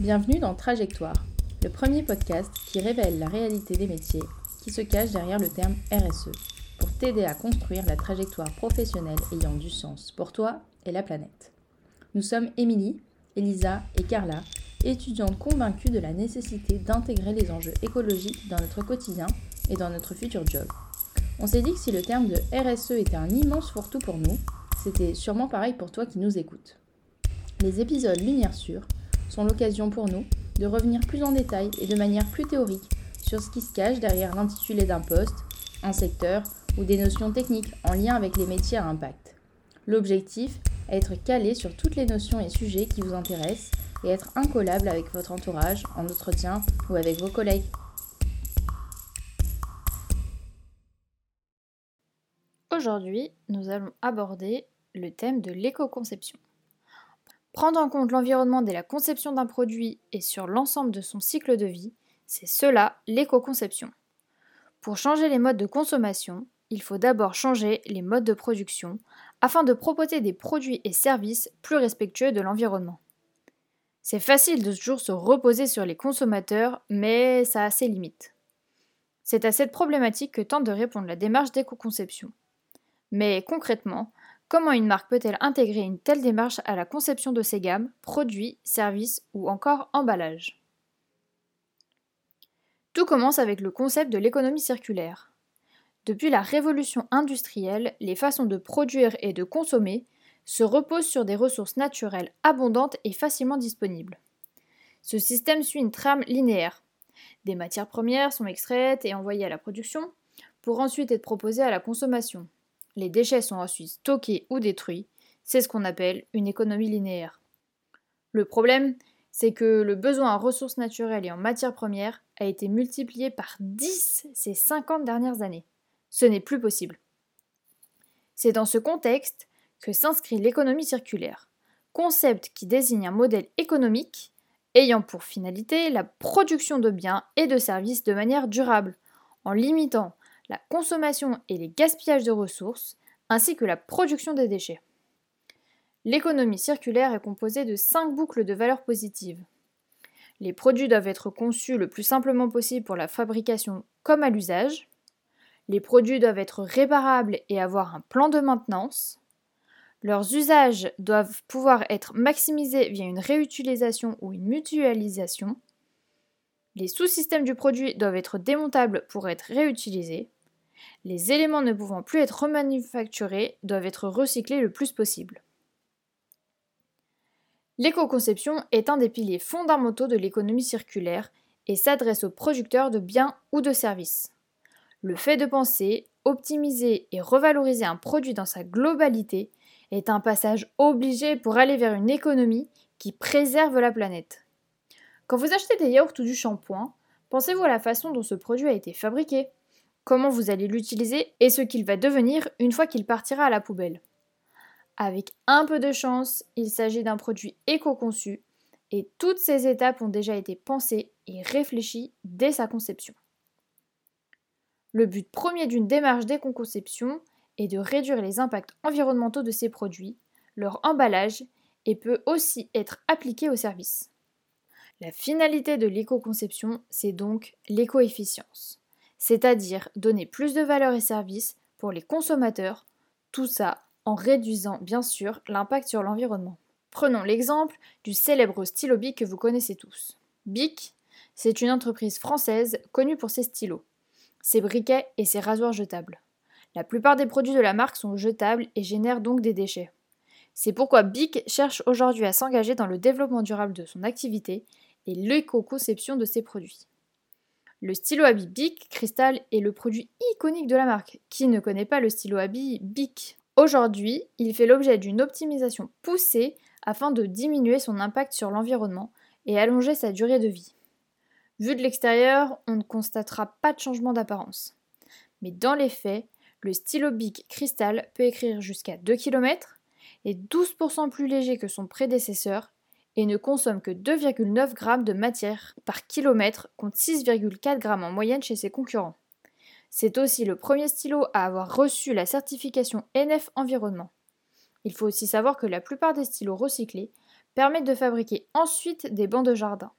Bienvenue dans Trajectoire, le premier podcast qui révèle la réalité des métiers qui se cachent derrière le terme RSE, pour t'aider à construire la trajectoire professionnelle ayant du sens pour toi et la planète. Nous sommes Émilie, Elisa et Carla, étudiantes convaincues de la nécessité d'intégrer les enjeux écologiques dans notre quotidien et dans notre futur job. On s'est dit que si le terme de RSE était un immense fourre-tout pour nous, c'était sûrement pareil pour toi qui nous écoutes. Les épisodes Lumière Sûre sont l'occasion pour nous de revenir plus en détail et de manière plus théorique sur ce qui se cache derrière l'intitulé d'un poste, un secteur ou des notions techniques en lien avec les métiers à impact. L'objectif est être calé sur toutes les notions et sujets qui vous intéressent et être incollable avec votre entourage, en entretien ou avec vos collègues. Aujourd'hui, nous allons aborder le thème de l'éco-conception. Prendre en compte l'environnement dès la conception d'un produit et sur l'ensemble de son cycle de vie, c'est cela l'éco-conception. Pour changer les modes de consommation, il faut d'abord changer les modes de production afin de proposer des produits et services plus respectueux de l'environnement. C'est facile de toujours se reposer sur les consommateurs, mais ça a ses limites. C'est à cette problématique que tente de répondre la démarche d'éco-conception. Mais concrètement, comment une marque peut-elle intégrer une telle démarche à la conception de ses gammes, produits, services ou encore emballages? Tout commence avec le concept de l'économie circulaire. Depuis la révolution industrielle, les façons de produire et de consommer se reposent sur des ressources naturelles abondantes et facilement disponibles. Ce système suit une trame linéaire. Des matières premières sont extraites et envoyées à la production pour ensuite être proposées à la consommation. Les déchets sont ensuite stockés ou détruits. C'est ce qu'on appelle une économie linéaire. Le problème, c'est que le besoin en ressources naturelles et en matières premières a été multiplié par 10 ces 50 dernières années. Ce n'est plus possible. C'est dans ce contexte que s'inscrit l'économie circulaire, concept qui désigne un modèle économique ayant pour finalité la production de biens et de services de manière durable, en limitant la consommation et les gaspillages de ressources, ainsi que la production des déchets. L'économie circulaire est composée de cinq boucles de valeurs positives. Les produits doivent être conçus le plus simplement possible pour la fabrication comme à l'usage. Les produits doivent être réparables et avoir un plan de maintenance. Leurs usages doivent pouvoir être maximisés via une réutilisation ou une mutualisation. Les sous-systèmes du produit doivent être démontables pour être réutilisés. Les éléments ne pouvant plus être remanufacturés doivent être recyclés le plus possible. L'éco-conception est un des piliers fondamentaux de l'économie circulaire et s'adresse aux producteurs de biens ou de services. Le fait de penser, optimiser et revaloriser un produit dans sa globalité est un passage obligé pour aller vers une économie qui préserve la planète. Quand vous achetez des yaourts ou du shampoing, pensez-vous à la façon dont ce produit a été fabriqué, comment vous allez l'utiliser et ce qu'il va devenir une fois qu'il partira à la poubelle. Avec un peu de chance, il s'agit d'un produit éco-conçu et toutes ces étapes ont déjà été pensées et réfléchies dès sa conception. Le but premier d'une démarche d'éco-conception et de réduire les impacts environnementaux de ces produits, leur emballage et peut aussi être appliqué au service. La finalité de l'éco-conception, c'est donc l'éco-efficience, c'est-à-dire donner plus de valeur et services pour les consommateurs, tout ça en réduisant bien sûr l'impact sur l'environnement. Prenons l'exemple du célèbre stylo Bic que vous connaissez tous. Bic, c'est une entreprise française connue pour ses stylos, ses briquets et ses rasoirs jetables. La plupart des produits de la marque sont jetables et génèrent donc des déchets. C'est pourquoi BIC cherche aujourd'hui à s'engager dans le développement durable de son activité et l'éco-conception de ses produits. Le stylo à BIC Crystal est le produit iconique de la marque. Qui ne connaît pas le stylo à BIC? Aujourd'hui, il fait l'objet d'une optimisation poussée afin de diminuer son impact sur l'environnement et allonger sa durée de vie. Vu de l'extérieur, on ne constatera pas de changement d'apparence. Mais dans les faits, le stylo Bic Crystal peut écrire jusqu'à 2 km, est 12% plus léger que son prédécesseur et ne consomme que 2,9 g de matière par kilomètre contre 6,4 g en moyenne chez ses concurrents. C'est aussi le premier stylo à avoir reçu la certification NF Environnement. Il faut aussi savoir que la plupart des stylos recyclés permettent de fabriquer ensuite des bancs de jardin.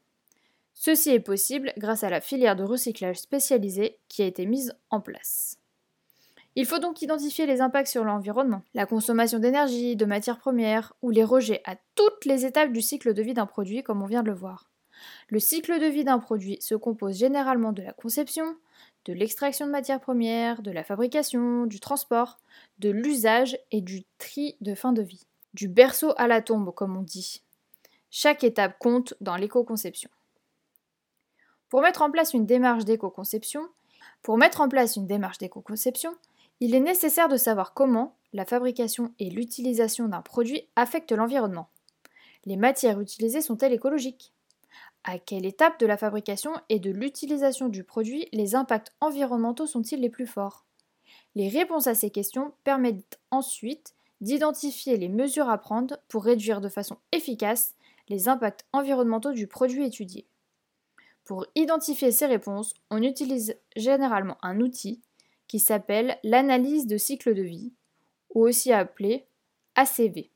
Ceci est possible grâce à la filière de recyclage spécialisée qui a été mise en place. Il faut donc identifier les impacts sur l'environnement, la consommation d'énergie, de matières premières ou les rejets à toutes les étapes du cycle de vie d'un produit comme on vient de le voir. Le cycle de vie d'un produit se compose généralement de la conception, de l'extraction de matières premières, de la fabrication, du transport, de l'usage et du tri de fin de vie. Du berceau à la tombe, comme on dit. Chaque étape compte dans l'éco-conception. Pour mettre en place une démarche d'éco-conception, pour mettre en place une démarche d'éco-conception, il est nécessaire de savoir comment la fabrication et l'utilisation d'un produit affectent l'environnement. Les matières utilisées sont-elles écologiques? À quelle étape de la fabrication et de l'utilisation du produit les impacts environnementaux sont-ils les plus forts? Les réponses à ces questions permettent ensuite d'identifier les mesures à prendre pour réduire de façon efficace les impacts environnementaux du produit étudié. Pour identifier ces réponses, on utilise généralement un outil qui s'appelle l'analyse de cycle de vie, ou aussi appelé ACV.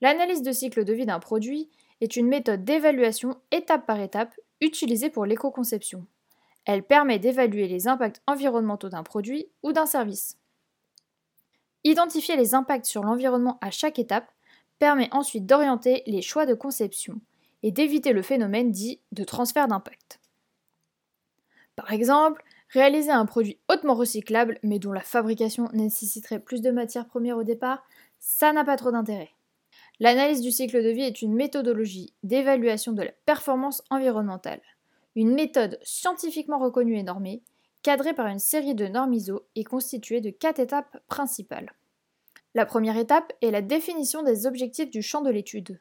L'analyse de cycle de vie d'un produit est une méthode d'évaluation étape par étape utilisée pour l'éco-conception. Elle permet d'évaluer les impacts environnementaux d'un produit ou d'un service. Identifier les impacts sur l'environnement à chaque étape permet ensuite d'orienter les choix de conception et d'éviter le phénomène dit de transfert d'impact. Par exemple, réaliser un produit hautement recyclable mais dont la fabrication nécessiterait plus de matières premières au départ, ça n'a pas trop d'intérêt. L'analyse du cycle de vie est une méthodologie d'évaluation de la performance environnementale, une méthode scientifiquement reconnue et normée, cadrée par une série de normes ISO et constituée de quatre étapes principales. La première étape est la définition des objectifs du champ de l'étude.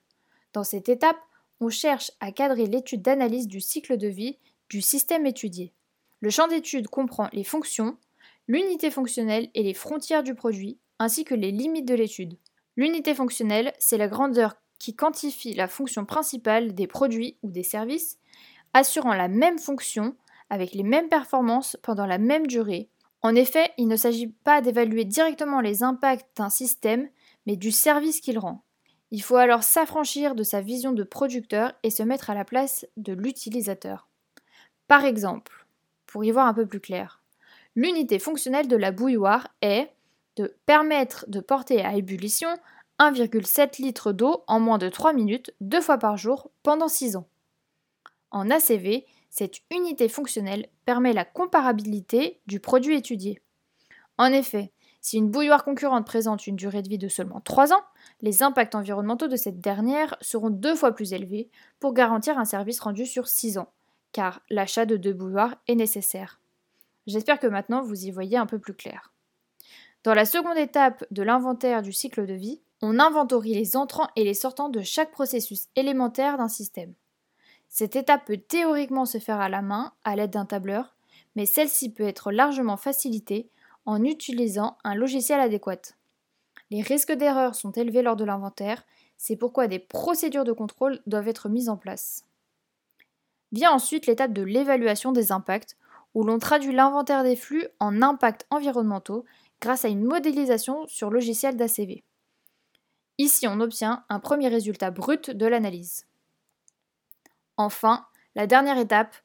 Dans cette étape, on cherche à cadrer l'étude d'analyse du cycle de vie du système étudié. Le champ d'étude comprend les fonctions, l'unité fonctionnelle et les frontières du produit, ainsi que les limites de l'étude. L'unité fonctionnelle, c'est la grandeur qui quantifie la fonction principale des produits ou des services, assurant la même fonction avec les mêmes performances pendant la même durée. En effet, il ne s'agit pas d'évaluer directement les impacts d'un système, mais du service qu'il rend. Il faut alors s'affranchir de sa vision de producteur et se mettre à la place de l'utilisateur. Par exemple, pour y voir un peu plus clair, l'unité fonctionnelle de la bouilloire est de permettre de porter à ébullition 1,7 litre d'eau en moins de 3 minutes, deux fois par jour, pendant 6 ans. En ACV, cette unité fonctionnelle permet la comparabilité du produit étudié. En effet, si une bouilloire concurrente présente une durée de vie de seulement 3 ans, les impacts environnementaux de cette dernière seront deux fois plus élevés pour garantir un service rendu sur 6 ans, car l'achat de deux bouilloires est nécessaire. J'espère que maintenant vous y voyez un peu plus clair. Dans la seconde étape de l'inventaire du cycle de vie, on inventorie les entrants et les sortants de chaque processus élémentaire d'un système. Cette étape peut théoriquement se faire à la main à l'aide d'un tableur, mais celle-ci peut être largement facilitée en utilisant un logiciel adéquat. Les risques d'erreur sont élevés lors de l'inventaire, c'est pourquoi des procédures de contrôle doivent être mises en place. Vient ensuite l'étape de l'évaluation des impacts, où l'on traduit l'inventaire des flux en impacts environnementaux grâce à une modélisation sur logiciel d'ACV. Ici, on obtient un premier résultat brut de l'analyse. Enfin, la dernière étape,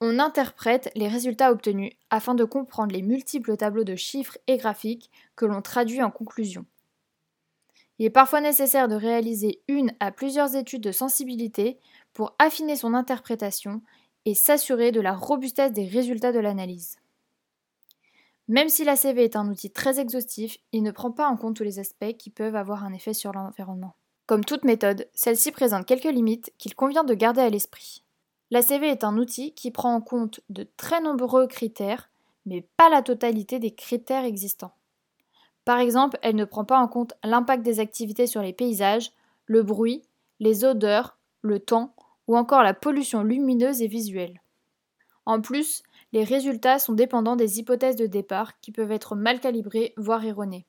on interprète les résultats obtenus afin de comprendre les multiples tableaux de chiffres et graphiques que l'on traduit en conclusion. Il est parfois nécessaire de réaliser une à plusieurs études de sensibilité pour affiner son interprétation et s'assurer de la robustesse des résultats de l'analyse. Même si l'ACV est un outil très exhaustif, il ne prend pas en compte tous les aspects qui peuvent avoir un effet sur l'environnement. Comme toute méthode, celle-ci présente quelques limites qu'il convient de garder à l'esprit. L'ACV est un outil qui prend en compte de très nombreux critères, mais pas la totalité des critères existants. Par exemple, elle ne prend pas en compte l'impact des activités sur les paysages, le bruit, les odeurs, le temps ou encore la pollution lumineuse et visuelle. En plus, les résultats sont dépendants des hypothèses de départ qui peuvent être mal calibrées, voire erronées.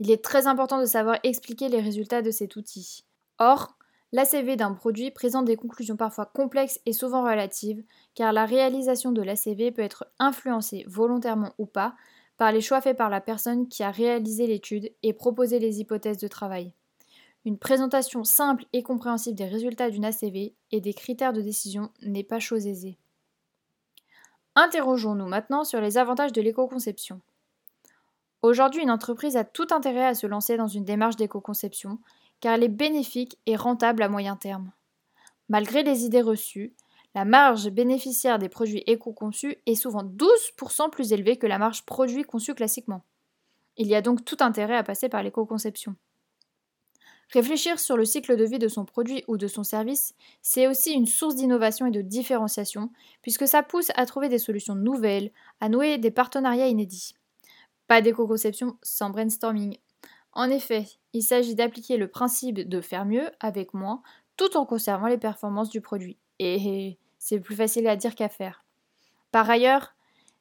Il est très important de savoir expliquer les résultats de cet outil. Or, l'ACV d'un produit présente des conclusions parfois complexes et souvent relatives, car la réalisation de l'ACV peut être influencée, volontairement ou pas, par les choix faits par la personne qui a réalisé l'étude et proposé les hypothèses de travail. Une présentation simple et compréhensible des résultats d'une ACV et des critères de décision n'est pas chose aisée. Interrogeons-nous maintenant sur les avantages de l'éco-conception. Aujourd'hui, une entreprise a tout intérêt à se lancer dans une démarche d'éco-conception car elle est bénéfique et rentable à moyen terme. Malgré les idées reçues, la marge bénéficiaire des produits éco-conçus est souvent 12% plus élevée que la marge produit conçu classiquement. Il y a donc tout intérêt à passer par l'éco-conception. Réfléchir sur le cycle de vie de son produit ou de son service, c'est aussi une source d'innovation et de différenciation, puisque ça pousse à trouver des solutions nouvelles, à nouer des partenariats inédits. Pas d'éco-conception sans brainstorming. En effet, il s'agit d'appliquer le principe de faire mieux avec moins, tout en conservant les performances du produit. Et c'est plus facile à dire qu'à faire. Par ailleurs,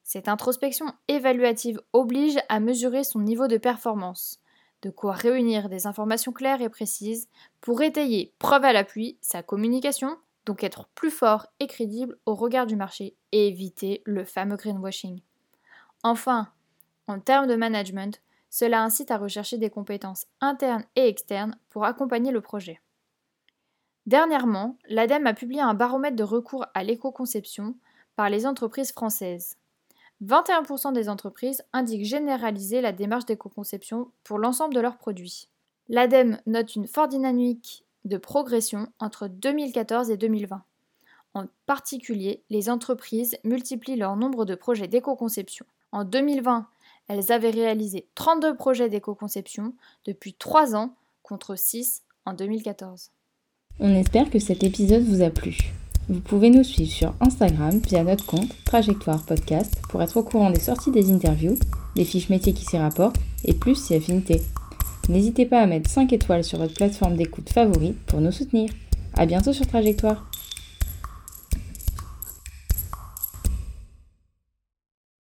cette introspection évaluative oblige à mesurer son niveau de performance, de quoi réunir des informations claires et précises pour étayer, preuve à l'appui, sa communication, donc être plus fort et crédible au regard du marché et éviter le fameux greenwashing. Enfin, en termes de management, cela incite à rechercher des compétences internes et externes pour accompagner le projet. Dernièrement, l'ADEME a publié un baromètre de recours à l'éco-conception par les entreprises françaises. 21% des entreprises indiquent généraliser la démarche d'éco-conception pour l'ensemble de leurs produits. L'ADEME note une forte dynamique de progression entre 2014 et 2020. En particulier, les entreprises multiplient leur nombre de projets d'éco-conception. En 2020, elles avaient réalisé 32 projets d'éco-conception depuis 3 ans contre 6 en 2014. On espère que cet épisode vous a plu. Vous pouvez nous suivre sur Instagram via notre compte Trajectoire Podcast pour être au courant des sorties des interviews, des fiches métiers qui s'y rapportent et plus si affinité. N'hésitez pas à mettre 5 étoiles sur votre plateforme d'écoute favorite pour nous soutenir. A bientôt sur Trajectoire